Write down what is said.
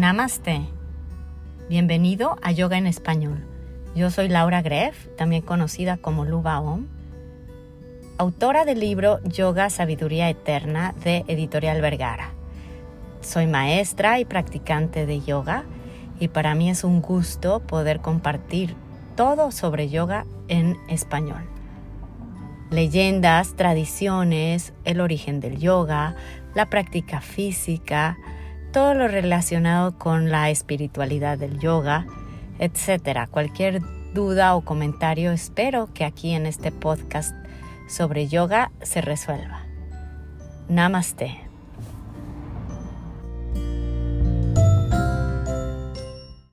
Namaste. Bienvenido a Yoga en Español. Yo soy Laura Greff, también conocida como Luba Om, autora del libro Yoga Sabiduría Eterna de Editorial Vergara. Soy maestra y practicante de yoga y para mí es un gusto poder compartir todo sobre yoga en español. Leyendas, tradiciones, el origen del yoga, la práctica física, todo lo relacionado con la espiritualidad del yoga, etcétera. Cualquier duda o comentario espero que aquí en este podcast sobre yoga se resuelva. Namaste.